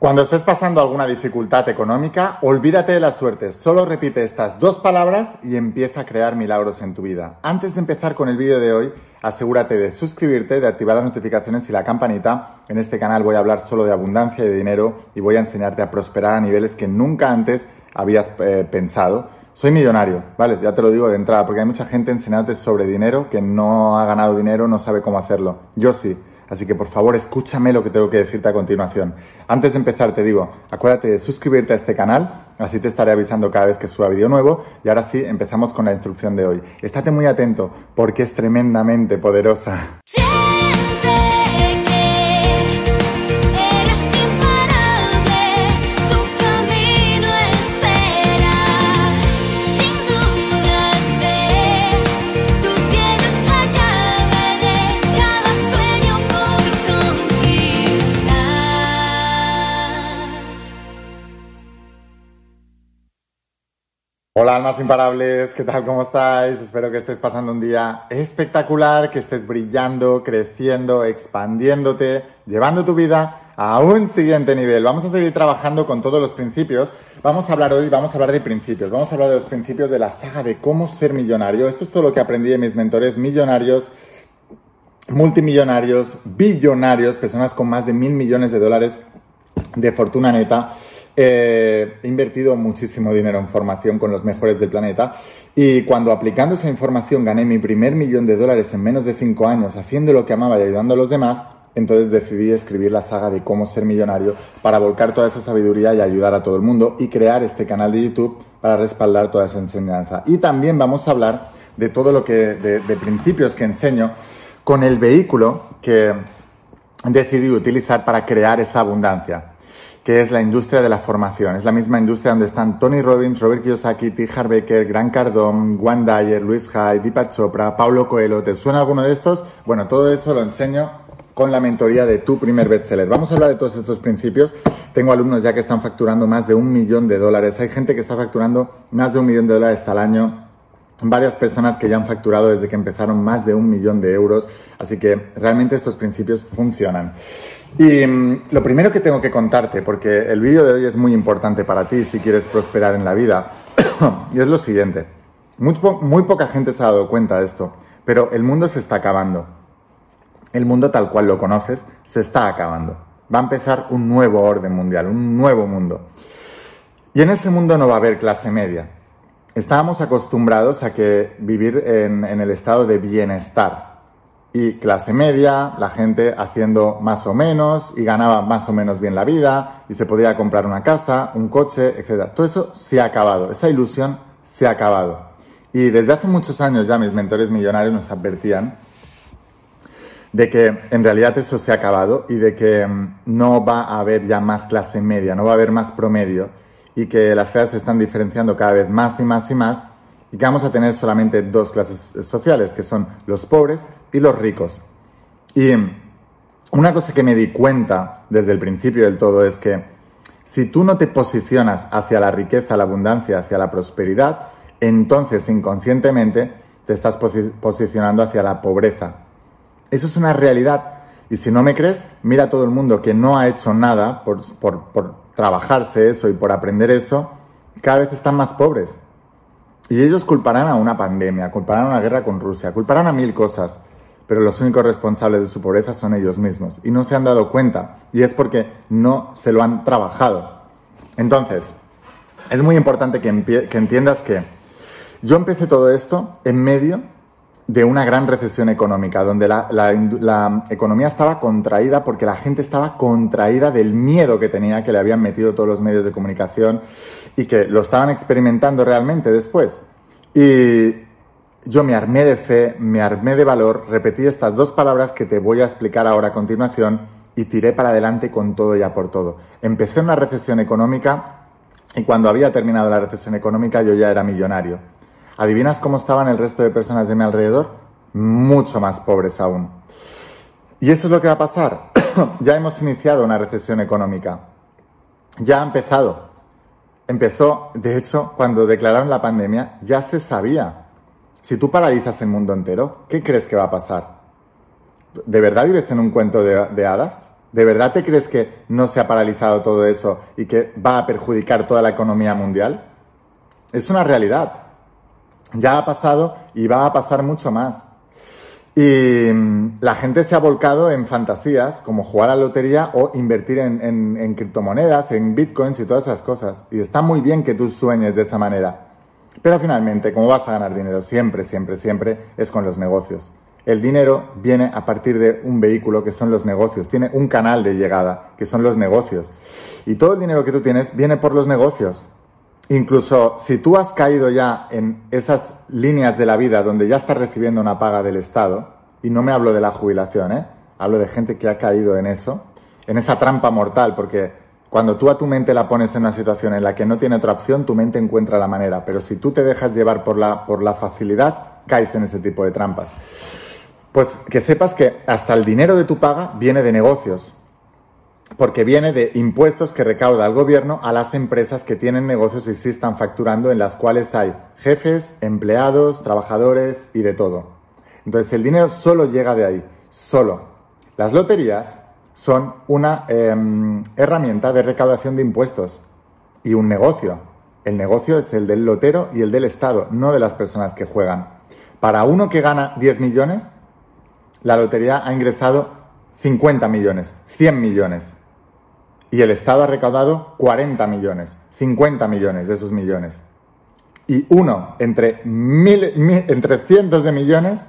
Cuando estés pasando alguna dificultad económica, olvídate de la suerte. Solo repite estas dos palabras y empieza a crear milagros en tu vida. Antes de empezar con el vídeo de hoy, asegúrate de suscribirte, de activar las notificaciones y la campanita. En este canal voy a hablar solo de abundancia y de dinero y voy a enseñarte a prosperar a niveles que nunca antes habías eh, pensado. Soy millonario, ¿vale? Ya te lo digo de entrada, porque hay mucha gente enseñándote sobre dinero que no ha ganado dinero, no sabe cómo hacerlo. Yo sí. Así que por favor escúchame lo que tengo que decirte a continuación. Antes de empezar te digo, acuérdate de suscribirte a este canal, así te estaré avisando cada vez que suba vídeo nuevo. Y ahora sí, empezamos con la instrucción de hoy. Estate muy atento porque es tremendamente poderosa. Hola almas imparables, ¿qué tal? ¿Cómo estáis? Espero que estés pasando un día espectacular, que estés brillando, creciendo, expandiéndote, llevando tu vida a un siguiente nivel. Vamos a seguir trabajando con todos los principios. Vamos a hablar hoy, vamos a hablar de principios. Vamos a hablar de los principios de la saga de cómo ser millonario. Esto es todo lo que aprendí de mis mentores millonarios, multimillonarios, billonarios, personas con más de mil millones de dólares de fortuna neta he invertido muchísimo dinero en formación con los mejores del planeta y cuando aplicando esa información gané mi primer millón de dólares en menos de cinco años haciendo lo que amaba y ayudando a los demás, entonces decidí escribir la saga de cómo ser millonario para volcar toda esa sabiduría y ayudar a todo el mundo y crear este canal de YouTube para respaldar toda esa enseñanza. Y también vamos a hablar de todo lo que, de, de principios que enseño con el vehículo que decidí utilizar para crear esa abundancia que es la industria de la formación. Es la misma industria donde están Tony Robbins, Robert Kiyosaki, T. Harbaker, Grant Cardone, Juan Dyer, Luis Hay, Deepak Chopra, Paulo Coelho. ¿Te suena alguno de estos? Bueno, todo eso lo enseño con la mentoría de tu primer bestseller. Vamos a hablar de todos estos principios. Tengo alumnos ya que están facturando más de un millón de dólares. Hay gente que está facturando más de un millón de dólares al año varias personas que ya han facturado desde que empezaron más de un millón de euros, así que realmente estos principios funcionan. Y mm, lo primero que tengo que contarte, porque el vídeo de hoy es muy importante para ti si quieres prosperar en la vida, y es lo siguiente. Muy, poca gente se ha dado cuenta de esto, pero el mundo se está acabando. El mundo tal cual lo conoces se está acabando. Va a empezar un nuevo orden mundial, un nuevo mundo. Y en ese mundo no va a haber clase media. Estábamos acostumbrados a que vivir en el estado de bienestar, y clase media, la gente haciendo más o menos y ganaba más o menos bien la vida y se podía comprar una casa, un coche, etc. Todo eso se ha acabado, esa ilusión se ha acabado. Y desde hace muchos años ya mis mentores millonarios nos advertían de que en realidad eso se ha acabado y de que mm, no va a haber ya más clase media, no va a haber más promedio y que las clases se están diferenciando cada vez más y más y más y que vamos a tener solamente dos clases sociales, que son los pobres y los ricos. Y una cosa que me di cuenta desde el principio del todo es que si tú no te posicionas hacia la riqueza, la abundancia, hacia la prosperidad, entonces inconscientemente te estás posicionando hacia la pobreza. Eso es una realidad. Y si no me crees, mira a todo el mundo que no ha hecho nada por, por trabajarse eso y por aprender eso, cada vez están más pobres. Y ellos culparán a una pandemia, culparán a una guerra con Rusia, culparán a mil cosas, pero los únicos responsables de su pobreza son ellos mismos y no se han dado cuenta y es porque no se lo han trabajado. Entonces, es muy importante que, entiendas que yo empecé todo esto en medio de una gran recesión económica, donde la, economía estaba contraída porque la gente estaba contraída del miedo que tenía, que le habían metido todos los medios de comunicación y que lo estaban experimentando realmente después. Y yo me armé de fe, me armé de valor, repetí estas dos palabras que te voy a explicar ahora a continuación y tiré para adelante con todo y a por todo. Empecé una recesión económica y cuando había terminado la recesión económica yo ya era millonario. ¿Adivinas cómo estaban el resto de personas de mi alrededor? Mucho más pobres aún. Y eso es lo que va a pasar. ya hemos iniciado una recesión económica. Ya ha empezado. Empezó, de hecho, cuando declararon la pandemia, ya se sabía. Si tú paralizas el mundo entero, ¿qué crees que va a pasar? ¿De verdad vives en un cuento de, hadas? ¿De verdad te crees que no se ha paralizado todo eso y que va a perjudicar toda la economía mundial? Es una realidad. Ya ha pasado y va a pasar mucho más. Y mm, la gente se ha volcado en fantasías como jugar a la lotería o invertir en, criptomonedas, en bitcoins y todas esas cosas. Y está muy bien que tú sueñes de esa manera. Pero finalmente, ¿cómo vas a ganar dinero? Siempre, siempre, siempre es con los negocios. El dinero viene a partir de un vehículo que son los negocios, tiene un canal de llegada que son los negocios. Y todo el dinero que tú tienes viene por los negocios. Incluso si tú has caído ya en esas líneas de la vida donde ya estás recibiendo una paga del Estado, y no me hablo de la jubilación, ¿eh? hablo de gente que ha caído en eso, en esa trampa mortal, porque cuando tú a tu mente la pones en una situación en la que no tiene otra opción, tu mente encuentra la manera, pero si tú te dejas llevar por la, por la facilidad, caes en ese tipo de trampas. Pues que sepas que hasta el dinero de tu paga viene de negocios, porque viene de impuestos que recauda el gobierno a las empresas que tienen negocios y sí están facturando, en las cuales hay jefes, empleados, trabajadores y de todo. Entonces el dinero solo llega de ahí, solo. Las loterías son una em, herramienta de recaudación de impuestos y un negocio. El negocio es el del lotero y el del Estado, no de las personas que juegan. Para uno que gana 10 millones, la lotería ha ingresado 50 millones, 100 millones. Y el Estado ha recaudado 40 millones, 50 millones de esos millones. Y uno entre, mil, entre cientos de millones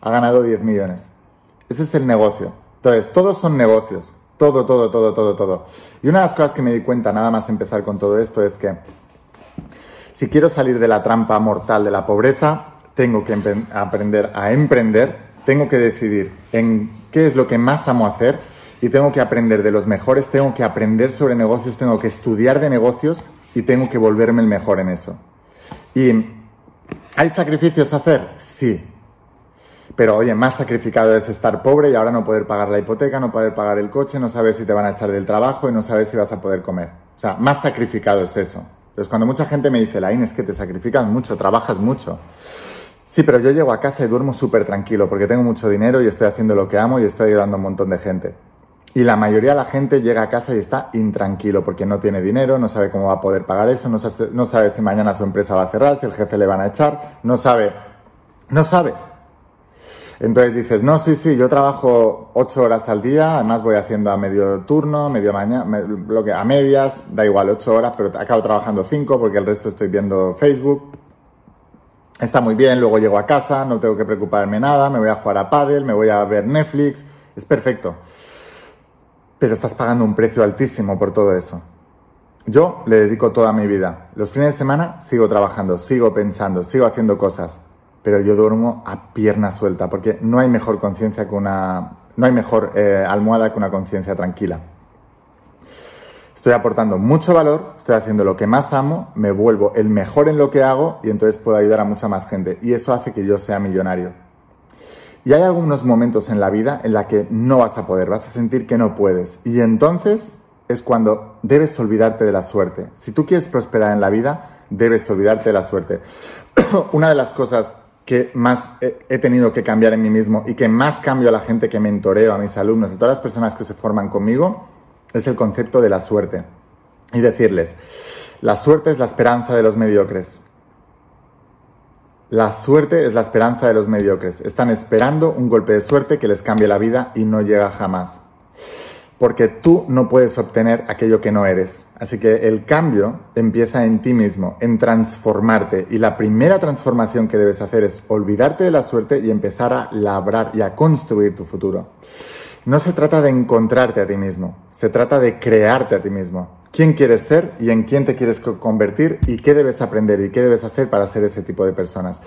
ha ganado 10 millones. Ese es el negocio. Entonces, todos son negocios. Todo, todo, todo, todo, todo. Y una de las cosas que me di cuenta nada más empezar con todo esto es que si quiero salir de la trampa mortal de la pobreza, tengo que aprender a emprender tengo que decidir en qué es lo que más amo hacer y tengo que aprender de los mejores, tengo que aprender sobre negocios, tengo que estudiar de negocios y tengo que volverme el mejor en eso. ¿Y hay sacrificios a hacer? Sí. Pero oye, más sacrificado es estar pobre y ahora no poder pagar la hipoteca, no poder pagar el coche, no saber si te van a echar del trabajo y no saber si vas a poder comer. O sea, más sacrificado es eso. Entonces, cuando mucha gente me dice, la es que te sacrificas mucho, trabajas mucho. Sí, pero yo llego a casa y duermo súper tranquilo porque tengo mucho dinero y estoy haciendo lo que amo y estoy ayudando a un montón de gente. Y la mayoría de la gente llega a casa y está intranquilo porque no tiene dinero, no sabe cómo va a poder pagar eso, no sabe, no sabe si mañana su empresa va a cerrar, si el jefe le van a echar, no sabe, no sabe. Entonces dices, no, sí, sí, yo trabajo ocho horas al día, además voy haciendo a medio turno, medio mañana, a medias, da igual, ocho horas, pero acabo trabajando cinco porque el resto estoy viendo Facebook, está muy bien, luego llego a casa, no tengo que preocuparme nada, me voy a jugar a pádel, me voy a ver Netflix, es perfecto. Pero estás pagando un precio altísimo por todo eso. Yo le dedico toda mi vida. Los fines de semana sigo trabajando, sigo pensando, sigo haciendo cosas, pero yo duermo a pierna suelta porque no hay mejor conciencia que una no hay mejor eh, almohada que una conciencia tranquila. Estoy aportando mucho valor, estoy haciendo lo que más amo, me vuelvo el mejor en lo que hago y entonces puedo ayudar a mucha más gente. Y eso hace que yo sea millonario. Y hay algunos momentos en la vida en la que no vas a poder, vas a sentir que no puedes. Y entonces es cuando debes olvidarte de la suerte. Si tú quieres prosperar en la vida, debes olvidarte de la suerte. Una de las cosas que más he tenido que cambiar en mí mismo y que más cambio a la gente que mentoreo, a mis alumnos, a todas las personas que se forman conmigo, es el concepto de la suerte. Y decirles, la suerte es la esperanza de los mediocres. La suerte es la esperanza de los mediocres. Están esperando un golpe de suerte que les cambie la vida y no llega jamás. Porque tú no puedes obtener aquello que no eres. Así que el cambio empieza en ti mismo, en transformarte. Y la primera transformación que debes hacer es olvidarte de la suerte y empezar a labrar y a construir tu futuro. No se trata de encontrarte a ti mismo, se trata de crearte a ti mismo. ¿Quién quieres ser y en quién te quieres convertir y qué debes aprender y qué debes hacer para ser ese tipo de personas?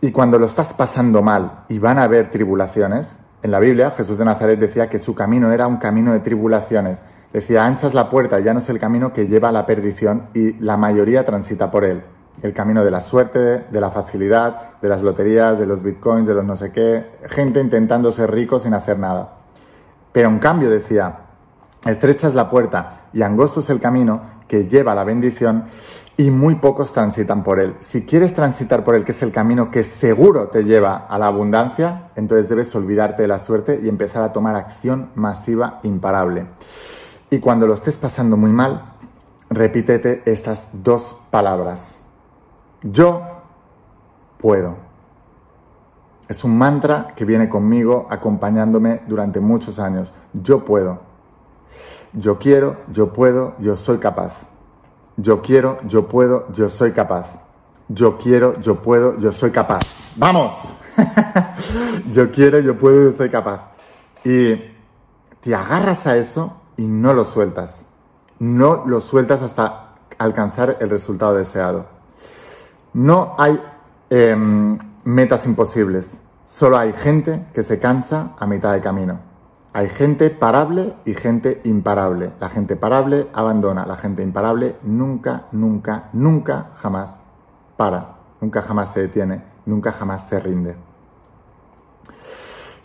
Y cuando lo estás pasando mal y van a haber tribulaciones, en la Biblia Jesús de Nazaret decía que su camino era un camino de tribulaciones. Decía, anchas la puerta, ya no es el camino que lleva a la perdición y la mayoría transita por él. El camino de la suerte, de la facilidad, de las loterías, de los bitcoins, de los no sé qué, gente intentando ser rico sin hacer nada. Pero en cambio decía, estrecha es la puerta y angosto es el camino que lleva a la bendición y muy pocos transitan por él. Si quieres transitar por él, que es el camino que seguro te lleva a la abundancia, entonces debes olvidarte de la suerte y empezar a tomar acción masiva imparable. Y cuando lo estés pasando muy mal, repítete estas dos palabras. Yo puedo. Es un mantra que viene conmigo acompañándome durante muchos años. Yo puedo. Yo quiero, yo puedo, yo soy capaz. Yo quiero, yo puedo, yo soy capaz. Yo quiero, yo puedo, yo soy capaz. ¡Vamos! yo quiero, yo puedo, yo soy capaz. Y te agarras a eso y no lo sueltas. No lo sueltas hasta alcanzar el resultado deseado. No hay em, metas imposibles. Solo hay gente que se cansa a mitad de camino. Hay gente parable y gente imparable. La gente parable abandona, la gente imparable nunca, nunca, nunca jamás para, nunca jamás se detiene, nunca jamás se rinde.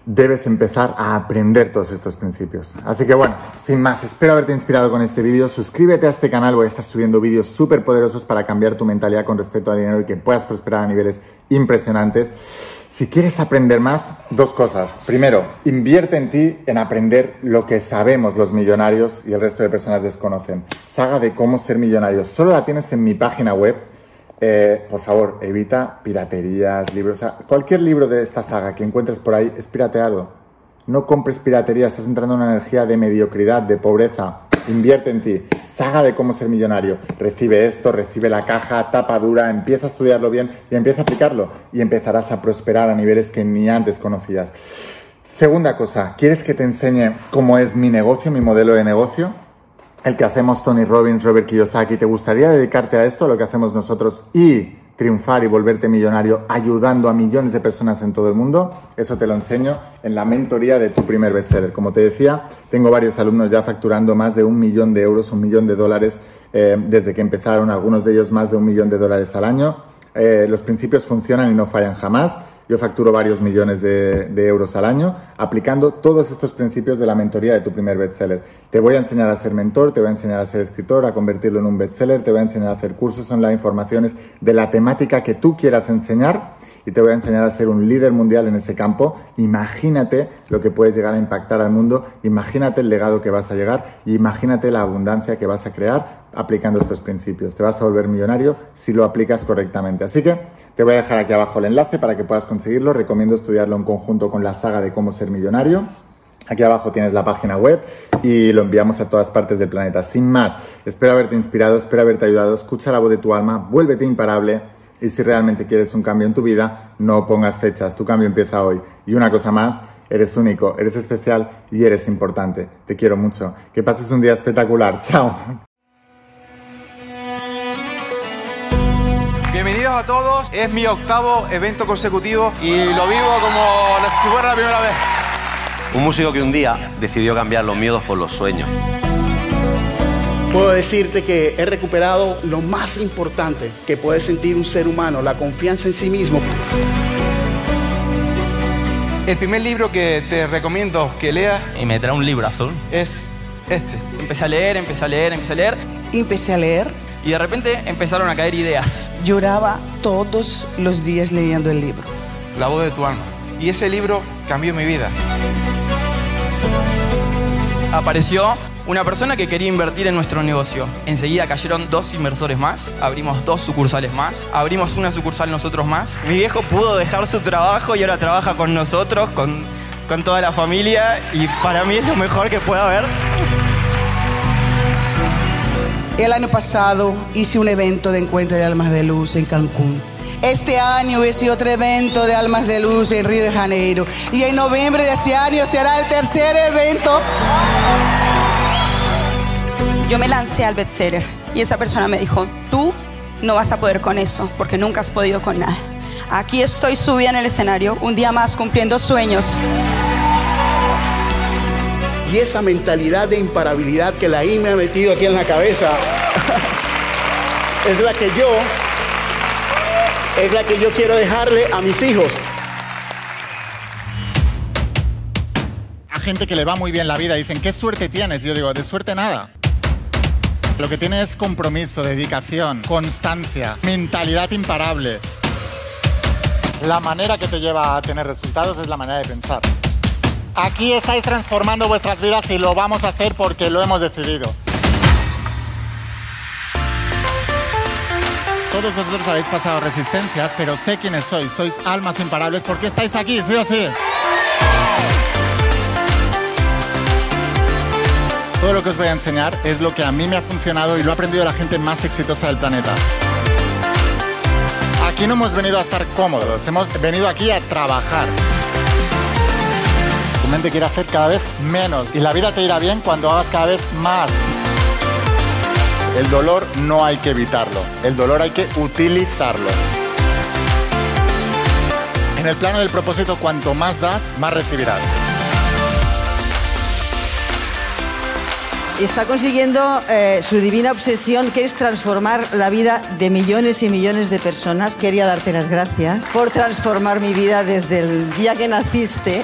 Debes empezar a aprender todos estos principios. Así que bueno, sin más, espero haberte inspirado con este vídeo. Suscríbete a este canal, voy a estar subiendo vídeos súper poderosos para cambiar tu mentalidad con respecto al dinero y que puedas prosperar a niveles impresionantes. Si quieres aprender más, dos cosas. Primero, invierte en ti en aprender lo que sabemos los millonarios y el resto de personas desconocen. Saga de cómo ser millonario. Solo la tienes en mi página web. Eh, por favor, evita piraterías, libros. cualquier libro de esta saga que encuentres por ahí es pirateado. No compres piratería, estás entrando en una energía de mediocridad, de pobreza. Invierte en ti. Saga de cómo ser millonario. Recibe esto, recibe la caja, tapa dura, empieza a estudiarlo bien y empieza a aplicarlo. Y empezarás a prosperar a niveles que ni antes conocías. Segunda cosa, ¿quieres que te enseñe cómo es mi negocio, mi modelo de negocio? El que hacemos Tony Robbins, Robert Kiyosaki. ¿Te gustaría dedicarte a esto, a lo que hacemos nosotros? Y triunfar y volverte millonario ayudando a millones de personas en todo el mundo, eso te lo enseño en la mentoría de tu primer bestseller. Como te decía, tengo varios alumnos ya facturando más de un millón de euros, un millón de dólares eh, desde que empezaron, algunos de ellos más de un millón de dólares al año. Eh, los principios funcionan y no fallan jamás. Yo facturo varios millones de, euros al año aplicando todos estos principios de la mentoría de tu primer bestseller. Te voy a enseñar a ser mentor, te voy a enseñar a ser escritor, a convertirlo en un bestseller, te voy a enseñar a hacer cursos online, informaciones de la temática que tú quieras enseñar y te voy a enseñar a ser un líder mundial en ese campo. Imagínate lo que puedes llegar a impactar al mundo, imagínate el legado que vas a llegar y imagínate la abundancia que vas a crear aplicando estos principios. Te vas a volver millonario si lo aplicas correctamente. Así que te voy a dejar aquí abajo el enlace para que puedas conseguirlo. Recomiendo estudiarlo en conjunto con la saga de cómo ser millonario. Aquí abajo tienes la página web y lo enviamos a todas partes del planeta. Sin más, espero haberte inspirado, espero haberte ayudado. Escucha la voz de tu alma, vuélvete imparable y si realmente quieres un cambio en tu vida, no pongas fechas. Tu cambio empieza hoy. Y una cosa más, eres único, eres especial y eres importante. Te quiero mucho. Que pases un día espectacular. Chao. Todos, es mi octavo evento consecutivo y lo vivo como si fuera la primera vez. Un músico que un día decidió cambiar los miedos por los sueños. Puedo decirte que he recuperado lo más importante que puede sentir un ser humano, la confianza en sí mismo. El primer libro que te recomiendo que leas y me trae un libro azul es este. Empecé a leer, empecé a leer, empecé a leer. Empecé a leer y de repente empezaron a caer ideas. Lloraba todos los días leyendo el libro. La voz de tu alma. Y ese libro cambió mi vida. Apareció una persona que quería invertir en nuestro negocio. Enseguida cayeron dos inversores más, abrimos dos sucursales más, abrimos una sucursal nosotros más. Mi viejo pudo dejar su trabajo y ahora trabaja con nosotros, con, con toda la familia y para mí es lo mejor que pueda haber. El año pasado hice un evento de encuentro de almas de luz en Cancún. Este año hice otro evento de almas de luz en Río de Janeiro. Y en noviembre de ese año será el tercer evento. Yo me lancé al bestseller y esa persona me dijo, tú no vas a poder con eso porque nunca has podido con nada. Aquí estoy subida en el escenario, un día más cumpliendo sueños. Y esa mentalidad de imparabilidad que la I me ha metido aquí en la cabeza es la que yo es la que yo quiero dejarle a mis hijos. A gente que le va muy bien la vida dicen, "¿Qué suerte tienes?" Yo digo, "De suerte nada." Lo que tiene es compromiso, dedicación, constancia, mentalidad imparable. La manera que te lleva a tener resultados es la manera de pensar. Aquí estáis transformando vuestras vidas y lo vamos a hacer porque lo hemos decidido. Todos vosotros habéis pasado resistencias, pero sé quiénes sois. Sois almas imparables porque estáis aquí, sí o sí. Todo lo que os voy a enseñar es lo que a mí me ha funcionado y lo ha aprendido la gente más exitosa del planeta. Aquí no hemos venido a estar cómodos, hemos venido aquí a trabajar. Mente quiere hacer cada vez menos y la vida te irá bien cuando hagas cada vez más. El dolor no hay que evitarlo, el dolor hay que utilizarlo. En el plano del propósito, cuanto más das, más recibirás. está consiguiendo eh, su divina obsesión, que es transformar la vida de millones y millones de personas. Quería darte las gracias por transformar mi vida desde el día que naciste.